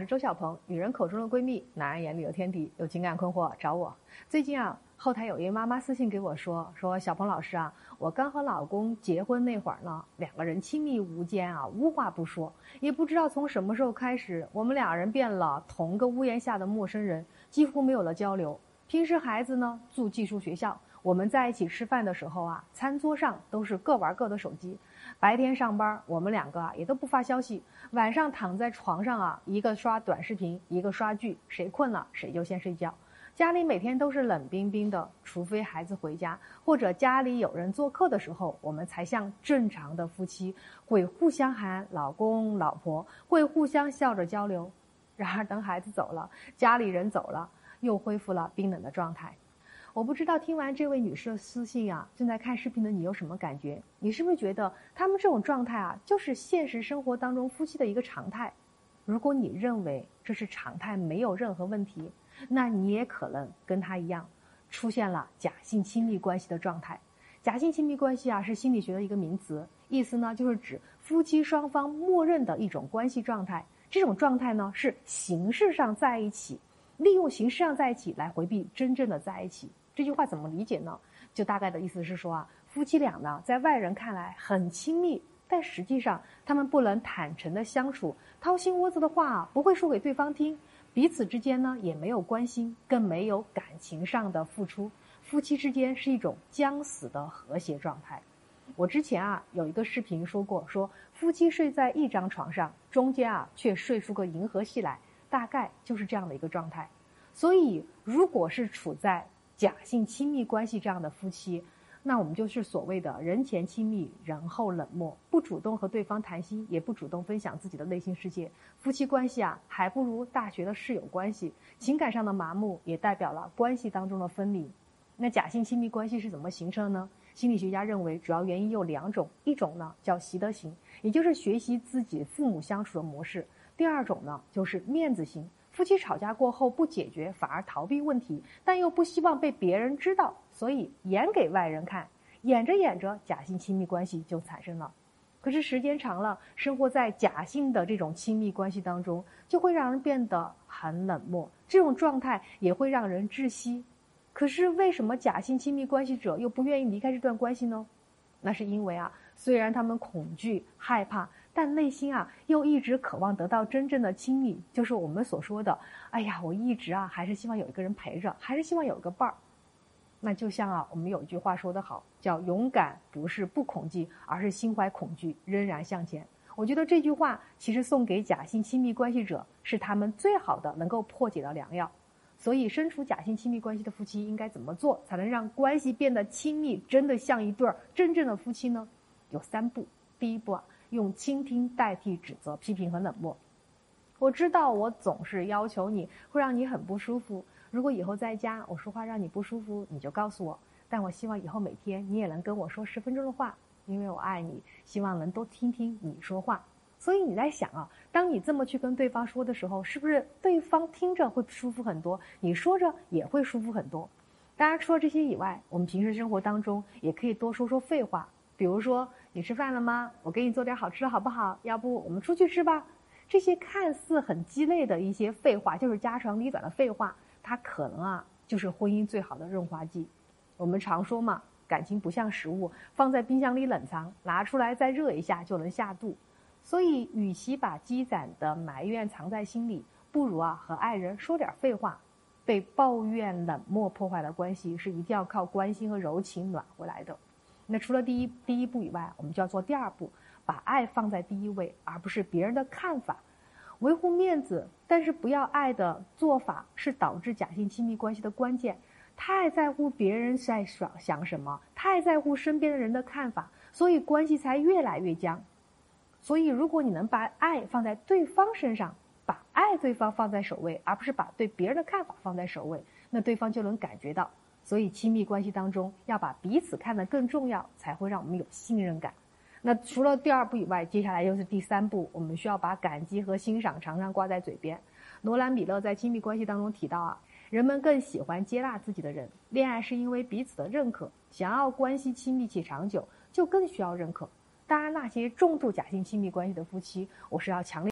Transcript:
是周小鹏，女人口中的闺蜜，男人眼里的天敌。有情感困惑找我。最近啊，后台有一位妈妈私信给我说，说小鹏老师啊，我刚和老公结婚那会儿呢，两个人亲密无间啊，无话不说，也不知道从什么时候开始，我们两人变了同个屋檐下的陌生人，几乎没有了交流。平时孩子呢住寄宿学校。我们在一起吃饭的时候啊，餐桌上都是各玩各的手机。白天上班，我们两个啊也都不发消息。晚上躺在床上啊，一个刷短视频，一个刷剧，谁困了谁就先睡觉。家里每天都是冷冰冰的，除非孩子回家或者家里有人做客的时候，我们才像正常的夫妻会互相喊老公、老婆，会互相笑着交流。然而等孩子走了，家里人走了，又恢复了冰冷的状态。我不知道听完这位女士的私信啊，正在看视频的你有什么感觉？你是不是觉得他们这种状态啊，就是现实生活当中夫妻的一个常态？如果你认为这是常态，没有任何问题，那你也可能跟他一样，出现了假性亲密关系的状态。假性亲密关系啊，是心理学的一个名词，意思呢就是指夫妻双方默认的一种关系状态。这种状态呢是形式上在一起，利用形式上在一起来回避真正的在一起。这句话怎么理解呢？就大概的意思是说啊，夫妻俩呢，在外人看来很亲密，但实际上他们不能坦诚的相处，掏心窝子的话不会说给对方听，彼此之间呢也没有关心，更没有感情上的付出，夫妻之间是一种将死的和谐状态。我之前啊有一个视频说过，说夫妻睡在一张床上，中间啊却睡出个银河系来，大概就是这样的一个状态。所以，如果是处在假性亲密关系这样的夫妻，那我们就是所谓的人前亲密，人后冷漠，不主动和对方谈心，也不主动分享自己的内心世界。夫妻关系啊，还不如大学的室友关系。情感上的麻木，也代表了关系当中的分离。那假性亲密关系是怎么形成的呢？心理学家认为，主要原因有两种，一种呢叫习得型，也就是学习自己父母相处的模式；第二种呢就是面子型。夫妻吵架过后不解决，反而逃避问题，但又不希望被别人知道，所以演给外人看。演着演着，假性亲密关系就产生了。可是时间长了，生活在假性的这种亲密关系当中，就会让人变得很冷漠。这种状态也会让人窒息。可是为什么假性亲密关系者又不愿意离开这段关系呢？那是因为啊，虽然他们恐惧、害怕。但内心啊，又一直渴望得到真正的亲密，就是我们所说的，哎呀，我一直啊，还是希望有一个人陪着，还是希望有个伴儿。那就像啊，我们有一句话说得好，叫勇敢不是不恐惧，而是心怀恐惧仍然向前。我觉得这句话其实送给假性亲密关系者，是他们最好的能够破解的良药。所以，身处假性亲密关系的夫妻应该怎么做，才能让关系变得亲密，真的像一对儿真正的夫妻呢？有三步。第一步啊。用倾听代替指责、批评和冷漠。我知道我总是要求你会让你很不舒服。如果以后在家我说话让你不舒服，你就告诉我。但我希望以后每天你也能跟我说十分钟的话，因为我爱你，希望能多听听你说话。所以你在想啊，当你这么去跟对方说的时候，是不是对方听着会舒服很多？你说着也会舒服很多。当然，除了这些以外，我们平时生活当中也可以多说说废话。比如说，你吃饭了吗？我给你做点好吃的，好不好？要不我们出去吃吧？这些看似很鸡肋的一些废话，就是家长里短的废话，它可能啊，就是婚姻最好的润滑剂。我们常说嘛，感情不像食物，放在冰箱里冷藏，拿出来再热一下就能下肚。所以，与其把积攒的埋怨藏在心里，不如啊，和爱人说点废话。被抱怨、冷漠破坏的关系，是一定要靠关心和柔情暖回来的。那除了第一第一步以外，我们就要做第二步，把爱放在第一位，而不是别人的看法，维护面子，但是不要爱的做法是导致假性亲密关系的关键。太在乎别人在想想什么，太在乎身边的人的看法，所以关系才越来越僵。所以，如果你能把爱放在对方身上，把爱对方放在首位，而不是把对别人的看法放在首位，那对方就能感觉到。所以，亲密关系当中要把彼此看得更重要，才会让我们有信任感。那除了第二步以外，接下来又是第三步，我们需要把感激和欣赏常常挂在嘴边。罗兰·米勒在亲密关系当中提到啊，人们更喜欢接纳自己的人，恋爱是因为彼此的认可。想要关系亲密且长久，就更需要认可。当然，那些重度假性亲密关系的夫妻，我是要强烈。